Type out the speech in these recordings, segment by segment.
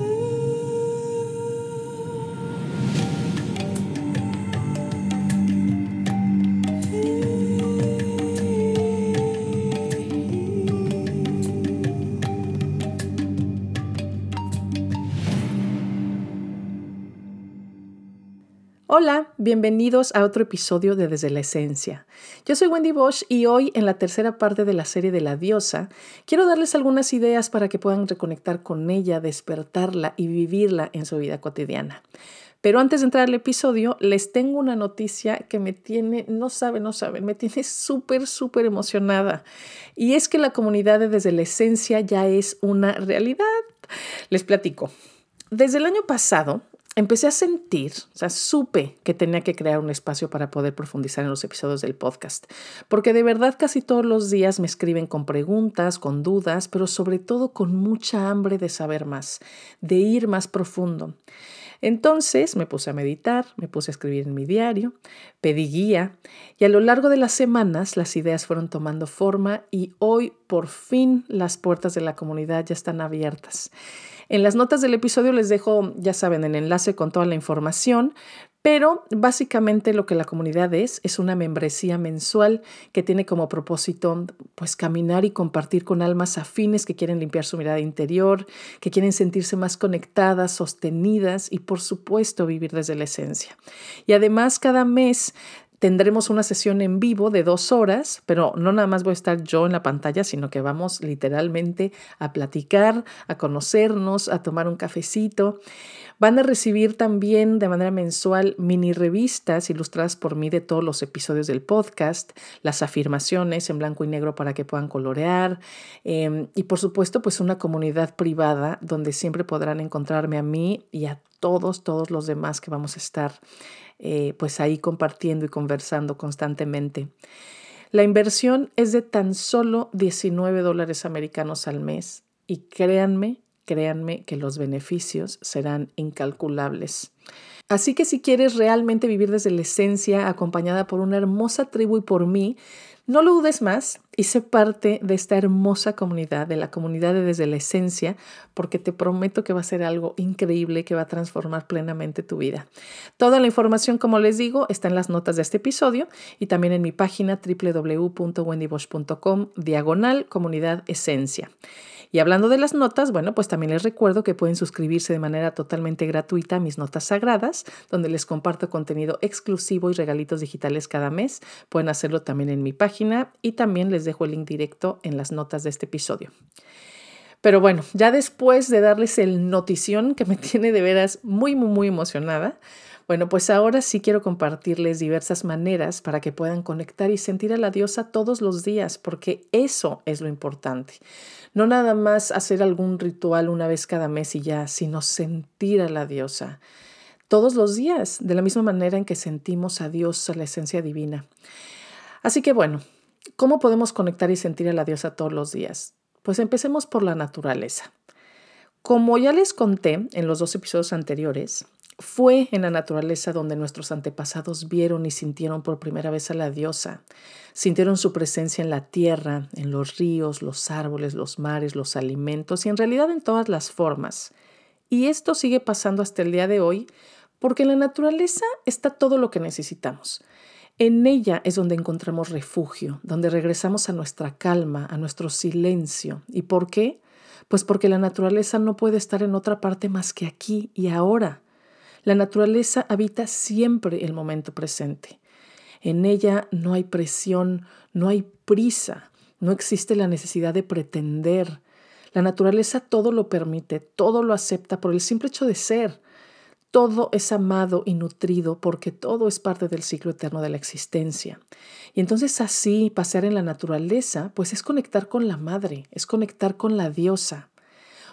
Ooh. Hola, bienvenidos a otro episodio de Desde la Esencia. Yo soy Wendy Bosch y hoy en la tercera parte de la serie de la diosa quiero darles algunas ideas para que puedan reconectar con ella, despertarla y vivirla en su vida cotidiana. Pero antes de entrar al episodio, les tengo una noticia que me tiene, no saben, no saben, me tiene súper, súper emocionada. Y es que la comunidad de Desde la Esencia ya es una realidad. Les platico. Desde el año pasado, empecé a sentir, o sea, supe que tenía que crear un espacio para poder profundizar en los episodios del podcast, porque de verdad casi todos los días me escriben con preguntas, con dudas, pero sobre todo con mucha hambre de saber más, de ir más profundo. Entonces me puse a meditar, me puse a escribir en mi diario, pedí guía y a lo largo de las semanas las ideas fueron tomando forma y hoy por fin las puertas de la comunidad ya están abiertas. En las notas del episodio les dejo, ya saben, el enlace con toda la información, pero básicamente lo que la comunidad es es una membresía mensual que tiene como propósito pues caminar y compartir con almas afines que quieren limpiar su mirada interior, que quieren sentirse más conectadas, sostenidas y por supuesto vivir desde la esencia. Y además cada mes tendremos una sesión en vivo de dos horas, pero no nada más voy a estar yo en la pantalla, sino que vamos literalmente a platicar, a conocernos, a tomar un cafecito. Van a recibir también de manera mensual mini revistas ilustradas por mí de todos los episodios del podcast, las afirmaciones en blanco y negro para que puedan colorear em, y por supuesto pues una comunidad privada donde siempre podrán encontrarme a mí y a todos, todos los demás que vamos a estar eh, pues ahí compartiendo y conversando constantemente. La inversión es de tan solo 19 dólares americanos al mes y créanme, créanme que los beneficios serán incalculables. Así que si quieres realmente vivir desde la esencia, acompañada por una hermosa tribu y por mí, no lo dudes más y sé parte de esta hermosa comunidad, de la comunidad de Desde la Esencia, porque te prometo que va a ser algo increíble que va a transformar plenamente tu vida. Toda la información, como les digo, está en las notas de este episodio y también en mi página www.wendybosch.com diagonal comunidad esencia. Y hablando de las notas, bueno, pues también les recuerdo que pueden suscribirse de manera totalmente gratuita a mis notas sagradas, donde les comparto contenido exclusivo y regalitos digitales cada mes. Pueden hacerlo también en mi página y también les dejo el link directo en las notas de este episodio. Pero bueno, ya después de darles el notición que me tiene de veras muy, muy, muy emocionada, bueno, pues ahora sí quiero compartirles diversas maneras para que puedan conectar y sentir a la diosa todos los días, porque eso es lo importante. No nada más hacer algún ritual una vez cada mes y ya, sino sentir a la diosa todos los días, de la misma manera en que sentimos a Dios, a la esencia divina. Así que bueno, ¿cómo podemos conectar y sentir a la diosa todos los días? Pues empecemos por la naturaleza. Como ya les conté en los dos episodios anteriores, fue en la naturaleza donde nuestros antepasados vieron y sintieron por primera vez a la diosa. Sintieron su presencia en la tierra, en los ríos, los árboles, los mares, los alimentos y en realidad en todas las formas. Y esto sigue pasando hasta el día de hoy porque en la naturaleza está todo lo que necesitamos. En ella es donde encontramos refugio, donde regresamos a nuestra calma, a nuestro silencio. ¿Y por qué? Pues porque la naturaleza no puede estar en otra parte más que aquí y ahora. La naturaleza habita siempre el momento presente. En ella no hay presión, no hay prisa, no existe la necesidad de pretender. La naturaleza todo lo permite, todo lo acepta por el simple hecho de ser. Todo es amado y nutrido porque todo es parte del ciclo eterno de la existencia. Y entonces así, pasear en la naturaleza, pues es conectar con la madre, es conectar con la diosa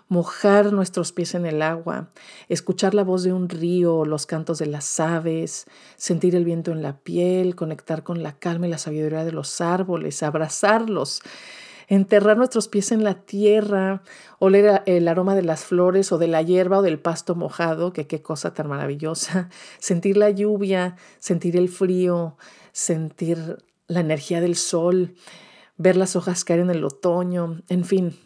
mojar nuestros pies en el agua, escuchar la voz de un río, los cantos de las aves, sentir el viento en la piel, conectar con la calma y la sabiduría de los árboles, abrazarlos, enterrar nuestros pies en la tierra, oler el aroma de las flores o de la hierba o del pasto mojado, que qué cosa tan maravillosa, sentir la lluvia, sentir el frío, sentir la energía del sol, ver las hojas caer en el otoño, en fin,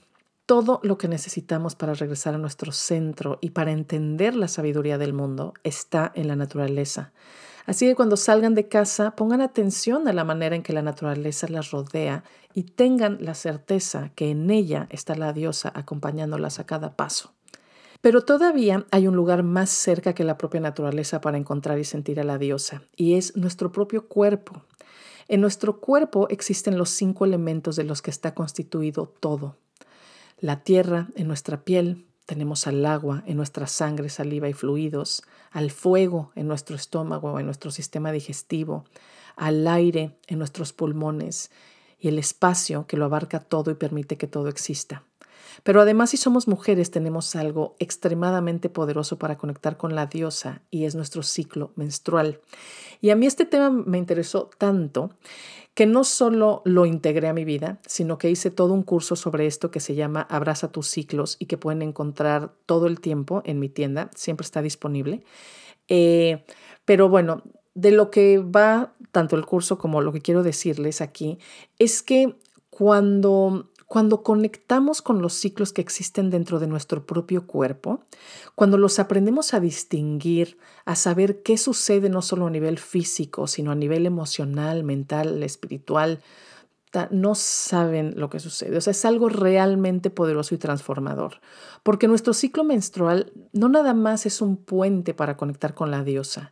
Todo lo que necesitamos para regresar a nuestro centro y para entender la sabiduría del mundo está en la naturaleza. Así que cuando salgan de casa, pongan atención a la manera en que la naturaleza las rodea y tengan la certeza que en ella está la diosa acompañándolas a cada paso. Pero todavía hay un lugar más cerca que la propia naturaleza para encontrar y sentir a la diosa, y es nuestro propio cuerpo. En nuestro cuerpo existen los cinco elementos de los que está constituido todo. La tierra en nuestra piel, tenemos al agua en nuestra sangre, saliva y fluidos, al fuego en nuestro estómago en nuestro sistema digestivo, al aire en nuestros pulmones y el espacio que lo abarca todo y permite que todo exista. Pero además si somos mujeres tenemos algo extremadamente poderoso para conectar con la diosa y es nuestro ciclo menstrual. Y a mí este tema me interesó tanto que no solo lo integré a mi vida, sino que hice todo un curso sobre esto que se llama Abraza tus ciclos y que pueden encontrar todo el tiempo en mi tienda, siempre está disponible. Eh, pero bueno, de lo que va tanto el curso como lo que quiero decirles aquí es que cuando cuando conectamos con los ciclos que existen dentro de nuestro propio cuerpo, cuando los aprendemos a distinguir, a saber qué sucede no solo a nivel físico, sino a nivel emocional, mental, espiritual, no saben lo que sucede. O sea, es algo realmente poderoso y transformador. Porque nuestro ciclo menstrual no nada más es un puente para conectar con la diosa,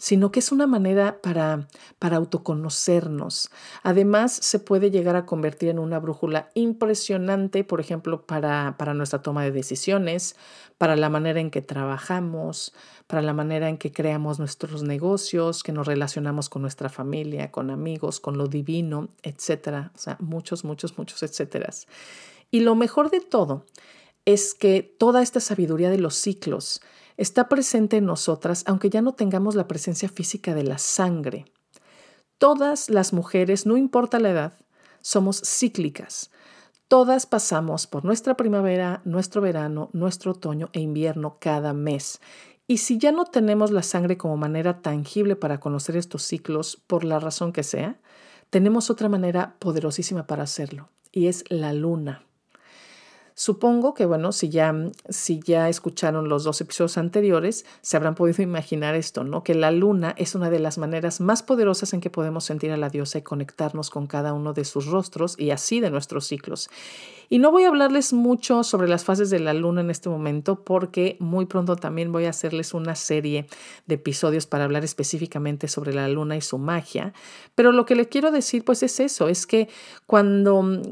sino que es una manera para, para autoconocernos. Además, se puede llegar a convertir en una brújula impresionante, por ejemplo, para, para nuestra toma de decisiones, para la manera en que trabajamos, para la manera en que creamos nuestros negocios, que nos relacionamos con nuestra familia, con amigos, con lo divino, etcétera. O sea, muchos, muchos, muchos, etcétera. Y lo mejor de todo es que toda esta sabiduría de los ciclos está presente en nosotras aunque ya no tengamos la presencia física de la sangre. Todas las mujeres, no importa la edad, somos cíclicas. Todas pasamos por nuestra primavera, nuestro verano, nuestro otoño e invierno cada mes. Y si ya no tenemos la sangre como manera tangible para conocer estos ciclos, por la razón que sea, tenemos otra manera poderosísima para hacerlo, y es la luna. Supongo que, bueno, si ya, si ya escucharon los dos episodios anteriores, se habrán podido imaginar esto, ¿no? Que la luna es una de las maneras más poderosas en que podemos sentir a la diosa y conectarnos con cada uno de sus rostros y así de nuestros ciclos. Y no voy a hablarles mucho sobre las fases de la luna en este momento porque muy pronto también voy a hacerles una serie de episodios para hablar específicamente sobre la luna y su magia. Pero lo que le quiero decir pues es eso, es que cuando,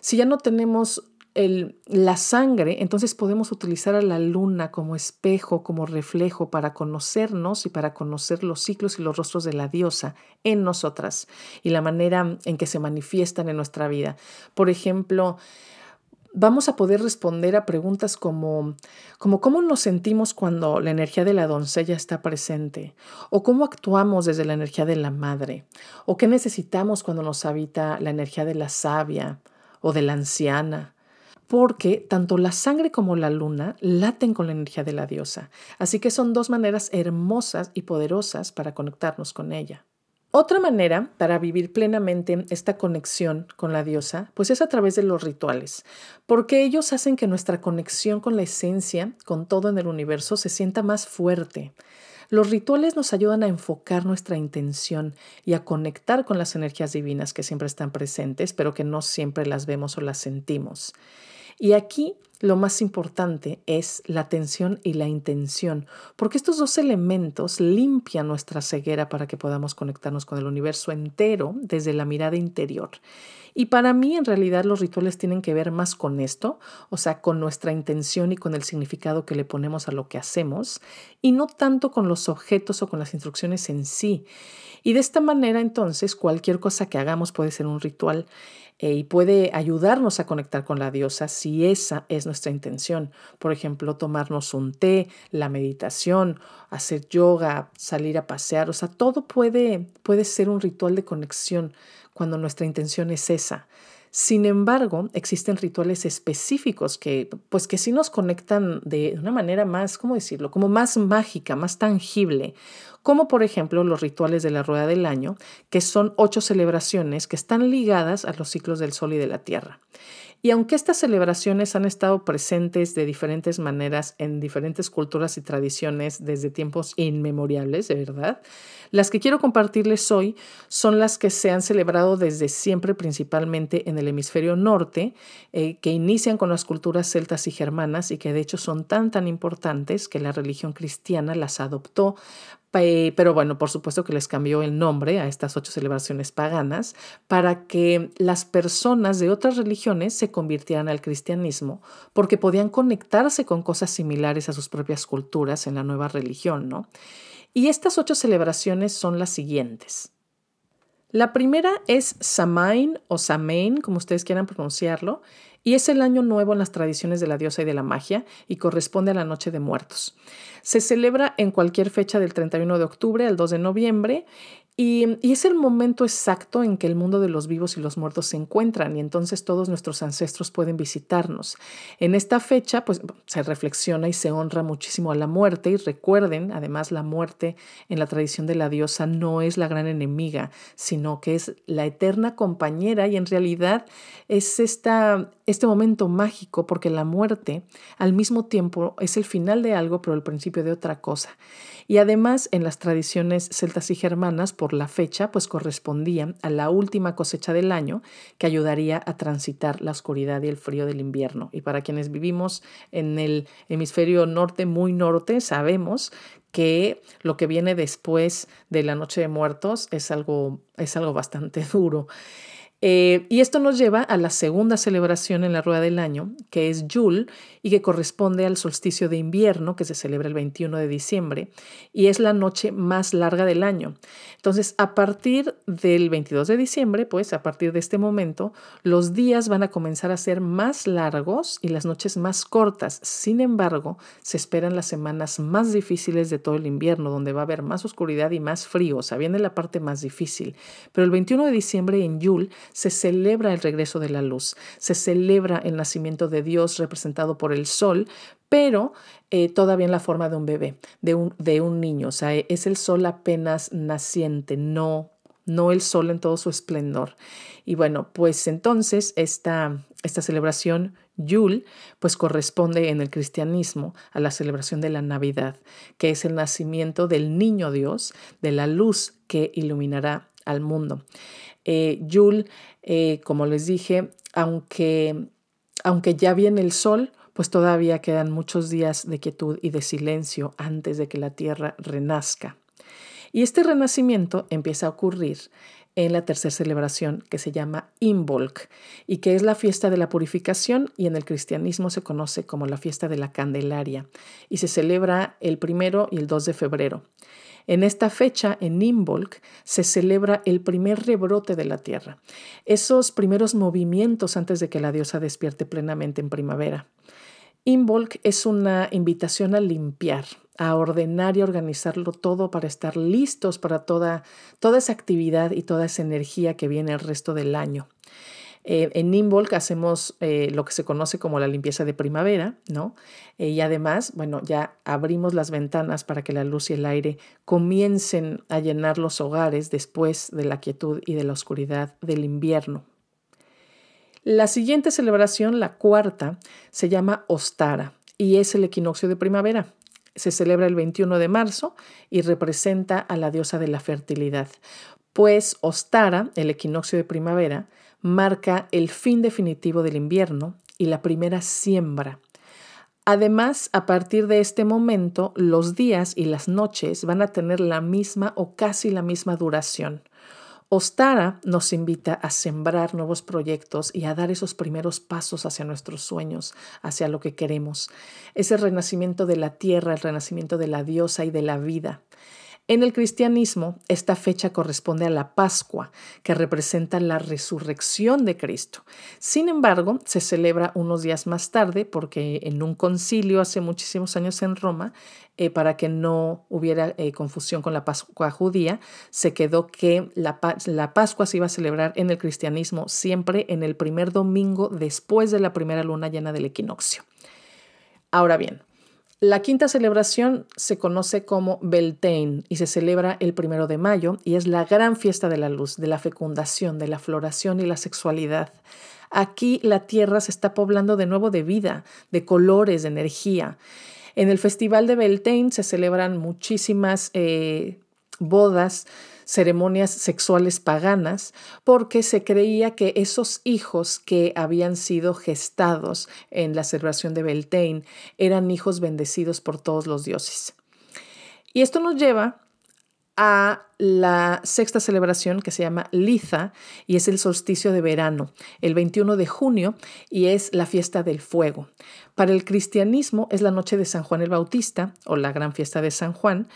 si ya no tenemos la sangre, entonces podemos utilizar a la luna como espejo, como reflejo para conocernos y para conocer los ciclos y los rostros de la diosa en nosotras y la manera en que se manifiestan en nuestra vida. Por ejemplo, vamos a poder responder a preguntas como, como cómo nos sentimos cuando la energía de la doncella está presente, o cómo actuamos desde la energía de la madre, o qué necesitamos cuando nos habita la energía de la sabia o de la anciana, porque tanto la sangre como la luna laten con la energía de la diosa. Así que son dos maneras hermosas y poderosas para conectarnos con ella. Otra manera para vivir plenamente esta conexión con la diosa, pues es a través de los rituales, porque ellos hacen que nuestra conexión con la esencia, con todo en el universo, se sienta más fuerte. Los rituales nos ayudan a enfocar nuestra intención y a conectar con las energías divinas que siempre están presentes, pero que no siempre las vemos o las sentimos. Y aquí lo más importante es la atención y la intención, porque estos dos elementos limpian nuestra ceguera para que podamos conectarnos con el universo entero desde la mirada interior. Y para mí en realidad los rituales tienen que ver más con esto, o sea, con nuestra intención y con el significado que le ponemos a lo que hacemos, y no tanto con los objetos o con las instrucciones en sí. Y de esta manera entonces cualquier cosa que hagamos puede ser un ritual y puede ayudarnos a conectar con la diosa si esa es nuestra intención. Por ejemplo, tomarnos un té, la meditación, hacer yoga, salir a pasear, o sea, todo puede, puede ser un ritual de conexión cuando nuestra intención es esa. Sin embargo, existen rituales específicos que, pues que sí nos conectan de una manera más, ¿cómo decirlo? Como más mágica, más tangible, como por ejemplo los rituales de la rueda del año, que son ocho celebraciones que están ligadas a los ciclos del sol y de la tierra. Y aunque estas celebraciones han estado presentes de diferentes maneras en diferentes culturas y tradiciones desde tiempos inmemoriales, de verdad, las que quiero compartirles hoy son las que se han celebrado desde siempre, principalmente en el hemisferio norte, eh, que inician con las culturas celtas y germanas y que de hecho son tan, tan importantes que la religión cristiana las adoptó pero bueno, por supuesto que les cambió el nombre a estas ocho celebraciones paganas para que las personas de otras religiones se convirtieran al cristianismo, porque podían conectarse con cosas similares a sus propias culturas en la nueva religión, ¿no? Y estas ocho celebraciones son las siguientes. La primera es Samain o Samain, como ustedes quieran pronunciarlo, y es el año nuevo en las tradiciones de la diosa y de la magia y corresponde a la Noche de Muertos. Se celebra en cualquier fecha del 31 de octubre al 2 de noviembre y, es el momento exacto en que el mundo de los vivos y los muertos se encuentran y entonces todos nuestros ancestros pueden visitarnos. En esta fecha pues se reflexiona y se honra muchísimo a la muerte y recuerden, además la muerte en la tradición de la diosa no es la gran enemiga, sino que es la eterna compañera y en realidad es esta, este momento mágico porque la muerte al mismo tiempo es el final de algo pero el principio de otra cosa. Y además en las tradiciones celtas y germanas, por la fecha, pues correspondía a la última cosecha del año que ayudaría a transitar la oscuridad y el frío del invierno. Y para quienes vivimos en el hemisferio norte, muy norte, sabemos que lo que viene después de la Noche de Muertos es algo, es algo bastante duro. Eh, y esto nos lleva a la segunda celebración en la rueda del año, que es Yule y que corresponde al solsticio de invierno que se celebra el 21 de diciembre y es la noche más larga del año. Entonces, a partir del 22 de diciembre, pues a partir de este momento, los días van a comenzar a ser más largos y las noches más cortas. Sin embargo, se esperan las semanas más difíciles de todo el invierno, donde va a haber más oscuridad y más frío. O sea, viene la parte más difícil. Pero el 21 de diciembre en Yule se celebra el regreso de la luz, se celebra el nacimiento de Dios representado por el sol, pero eh, todavía en la forma de un bebé, de un, de un niño. O sea, es el sol apenas naciente, no, no el sol en todo su esplendor. Y bueno, pues entonces esta, esta celebración Yule, pues corresponde en el cristianismo a la celebración de la Navidad, que es el nacimiento del niño Dios, de la luz que iluminará al mundo. Eh, eh, como les dije, aunque, aunque ya viene el sol, pues todavía quedan muchos días de quietud y de silencio antes de que la tierra renazca. Y este renacimiento empieza a ocurrir en la tercera celebración que se llama Imbolc y que es la fiesta de la purificación y en el cristianismo se conoce como la fiesta de la Candelaria y se celebra el primero y el 2 de febrero. En esta fecha, en Imbolc, se celebra el primer rebrote de la tierra, esos primeros movimientos antes de que la diosa despierte plenamente en primavera. Imbolc es una invitación a limpiar, a ordenar y organizarlo todo para estar listos para toda, toda esa actividad y toda esa energía que viene el resto del año. Eh, en Nimbolc hacemos eh, lo que se conoce como la limpieza de primavera, ¿no? Eh, y además, bueno, ya abrimos las ventanas para que la luz y el aire comiencen a llenar los hogares después de la quietud y de la oscuridad del invierno. La siguiente celebración, la cuarta, se llama Ostara y es el equinoccio de primavera. Se celebra el 21 de marzo y representa a la diosa de la fertilidad, pues Ostara, el equinoccio de primavera, marca el fin definitivo del invierno y la primera siembra. Además, a partir de este momento, los días y las noches van a tener la misma o casi la misma duración. Ostara nos invita a sembrar nuevos proyectos y a dar esos primeros pasos hacia nuestros sueños, hacia lo que queremos. Ese renacimiento de la tierra, el renacimiento de la diosa y de la vida. En el cristianismo, esta fecha corresponde a la Pascua, que representa la resurrección de Cristo. Sin embargo, se celebra unos días más tarde porque en un concilio hace muchísimos años en Roma, eh, para que no hubiera eh, confusión con la Pascua judía, se quedó que la, la Pascua se iba a celebrar en el cristianismo siempre en el primer domingo después de la primera luna llena del equinoccio. Ahora bien, la quinta celebración se conoce como Beltane y se celebra el primero de mayo y es la gran fiesta de la luz, de la fecundación, de la floración y la sexualidad. Aquí la tierra se está poblando de nuevo de vida, de colores, de energía. En el Festival de Beltane se celebran muchísimas eh, bodas, ceremonias sexuales paganas, porque se creía que esos hijos que habían sido gestados en la celebración de Beltane eran hijos bendecidos por todos los dioses. Y esto nos lleva a la sexta celebración que se llama Liza y es el solsticio de verano, el 21 de junio y es la fiesta del fuego. Para el cristianismo es la noche de San Juan el Bautista o la gran fiesta de San Juan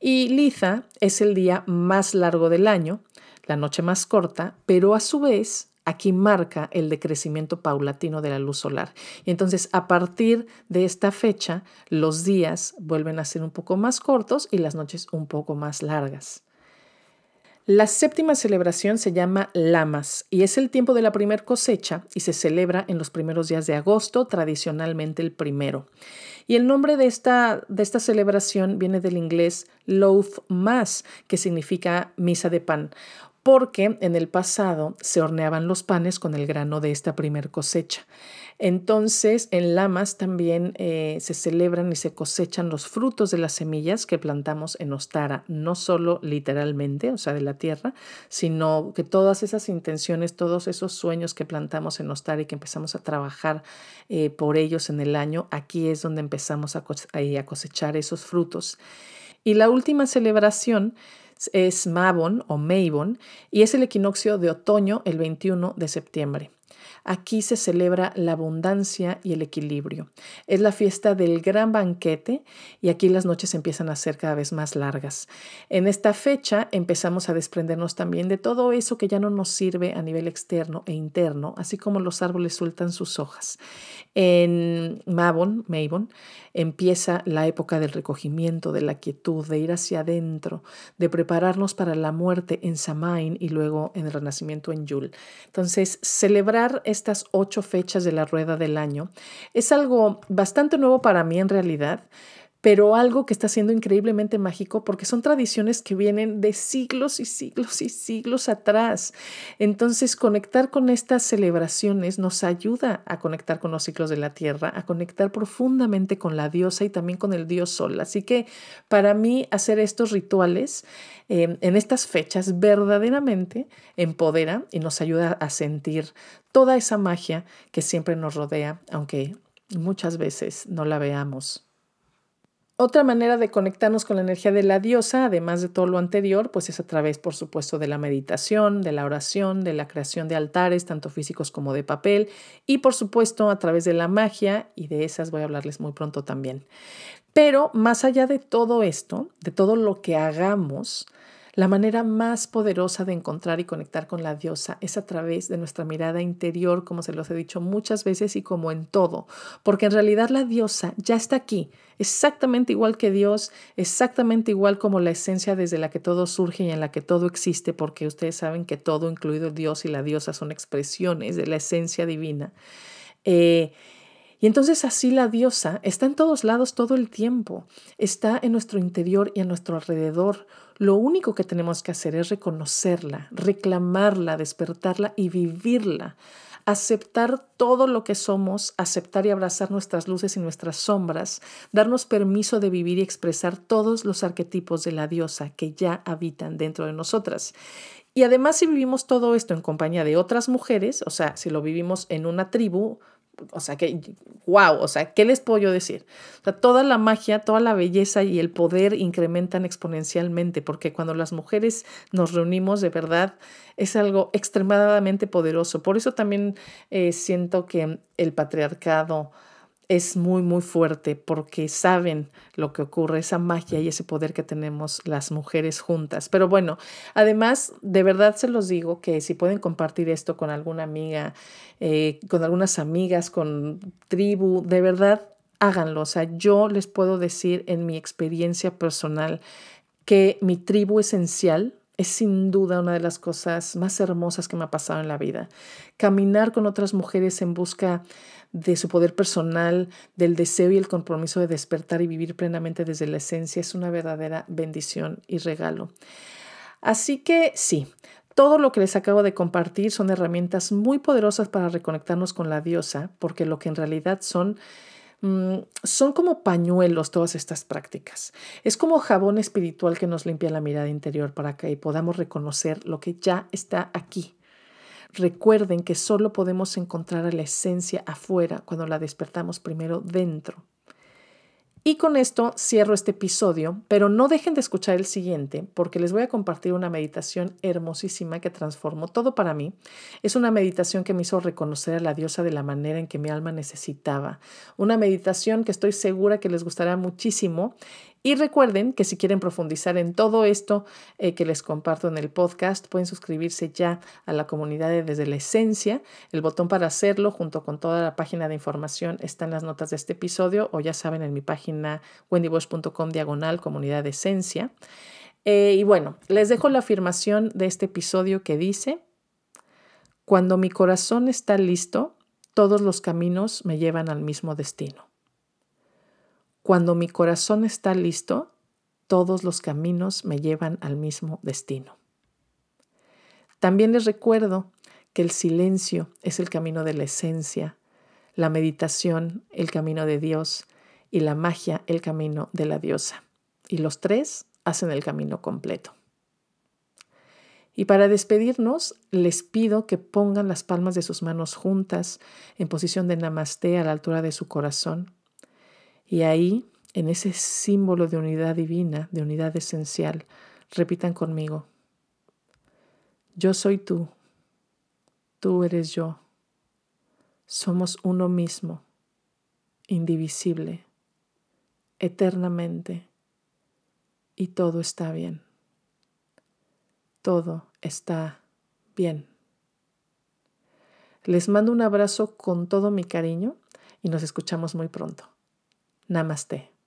y Liza es el día más largo del año, la noche más corta, pero a su vez aquí marca el decrecimiento paulatino de la luz solar. Y entonces a partir de esta fecha, los días vuelven a ser un poco más cortos y las noches un poco más largas. La séptima celebración se llama Lamas y es el tiempo de la primer cosecha y se celebra en los primeros días de agosto, tradicionalmente el primero. Y el nombre de esta, de esta celebración viene del inglés Loath Mass, que significa misa de pan porque en el pasado se horneaban los panes con el grano de esta primer cosecha. Entonces, en Lamas también eh, se celebran y se cosechan los frutos de las semillas que plantamos en Ostara, no solo literalmente, o sea, de la tierra, sino que todas esas intenciones, todos esos sueños que plantamos en Ostara y que empezamos a trabajar eh, por ellos en el año, aquí es donde empezamos a cosechar esos frutos. Y la última celebración es Mabon o Mabon y es el equinoccio de otoño el 21 de septiembre. Aquí se celebra la abundancia y el equilibrio. Es la fiesta del gran banquete y aquí las noches empiezan a ser cada vez más largas. En esta fecha empezamos a desprendernos también de todo eso que ya no nos sirve a nivel externo e interno, así como los árboles sueltan sus hojas. En Mabon, Mabon, empieza la época del recogimiento, de la quietud, de ir hacia adentro, de prepararnos para la muerte en Samain y luego en el renacimiento en Yul. Entonces, celebrar estas ocho fechas de la rueda del año es algo bastante nuevo para mí en realidad pero algo que está siendo increíblemente mágico porque son tradiciones que vienen de siglos y siglos y siglos atrás. Entonces, conectar con estas celebraciones nos ayuda a conectar con los ciclos de la tierra, a conectar profundamente con la diosa y también con el dios sol. Así que para mí hacer estos rituales em, en estas fechas verdaderamente empodera y nos ayuda a sentir toda esa magia que siempre nos rodea, aunque muchas veces no la veamos otra manera de conectarnos con la energía de la diosa, además de todo lo anterior, pues es a través, por supuesto, de la meditación, de la oración, de la creación de altares, tanto físicos como de papel, y por supuesto a través de la magia, y de esas voy a hablarles muy pronto también. Pero más allá de todo esto, de todo lo que hagamos, la manera más poderosa de encontrar y conectar con la diosa es a través de nuestra mirada interior, como se los he dicho muchas veces y como en todo, porque en realidad la diosa ya está aquí, exactamente igual que Dios, exactamente igual como la esencia desde la que todo surge y en la que todo existe, porque ustedes saben que todo, incluido Dios y la diosa, son expresiones de la esencia divina. Eh, y entonces así la diosa está en todos lados todo el tiempo, está en nuestro interior y a nuestro alrededor. Lo único que tenemos que hacer es reconocerla, reclamarla, despertarla y vivirla. Aceptar todo lo que somos, aceptar y abrazar nuestras luces y nuestras sombras, darnos permiso de vivir y expresar todos los arquetipos de la diosa que ya habitan dentro de nosotras. Y además si vivimos todo esto en compañía de otras mujeres, o sea, si lo vivimos en una tribu, o sea, que, wow, o sea, ¿qué les puedo yo decir? O sea, toda la magia, toda la belleza y el poder incrementan exponencialmente, porque cuando las mujeres nos reunimos, de verdad, es algo extremadamente poderoso. Por eso también eh, siento que el patriarcado es muy, muy fuerte porque saben lo que ocurre, esa magia y ese poder que tenemos las mujeres juntas. Pero bueno, además, de verdad se los digo que si pueden compartir esto con alguna amiga, eh, con algunas amigas, con tribu, de verdad, háganlo. O sea, yo les puedo decir en mi experiencia personal que mi tribu esencial es sin duda una de las cosas más hermosas que me ha pasado en la vida. Caminar con otras mujeres en busca de su poder personal, del deseo y el compromiso de despertar y vivir plenamente desde la esencia es una verdadera bendición y regalo. Así que sí, todo lo que les acabo de compartir son herramientas muy poderosas para reconectarnos con la diosa, porque lo que en realidad son mm, son como pañuelos todas estas prácticas. Es como jabón espiritual que nos limpia la mirada interior para que podamos reconocer lo que ya está aquí. Recuerden que solo podemos encontrar a la esencia afuera cuando la despertamos primero dentro. Y con esto cierro este episodio, pero no dejen de escuchar el siguiente porque les voy a compartir una meditación hermosísima que transformó todo para mí. Es una meditación que me hizo reconocer a la diosa de la manera en que mi alma necesitaba. Una meditación que estoy segura que les gustará muchísimo y recuerden que si quieren profundizar en todo esto eh, que les comparto en el podcast, pueden suscribirse ya a la comunidad de Desde la Esencia. El botón para hacerlo junto con toda la página de información está en las notas de este episodio o ya saben en mi página wendybosch.com diagonal comunidad de esencia. Eh, y bueno, les dejo la afirmación de este episodio que dice, cuando mi corazón está listo, todos los caminos me llevan al mismo destino. Cuando mi corazón está listo, todos los caminos me llevan al mismo destino. También les recuerdo que el silencio es el camino de la esencia, la meditación el camino de Dios y la magia el camino de la diosa. Y los tres hacen el camino completo. Y para despedirnos, les pido que pongan las palmas de sus manos juntas en posición de namaste a la altura de su corazón y ahí, en ese símbolo de unidad divina, de unidad esencial, repitan conmigo, yo soy tú, tú eres yo, somos uno mismo, indivisible, eternamente, y todo está bien. Todo está bien. Les mando un abrazo con todo mi cariño y nos escuchamos muy pronto. Namaste.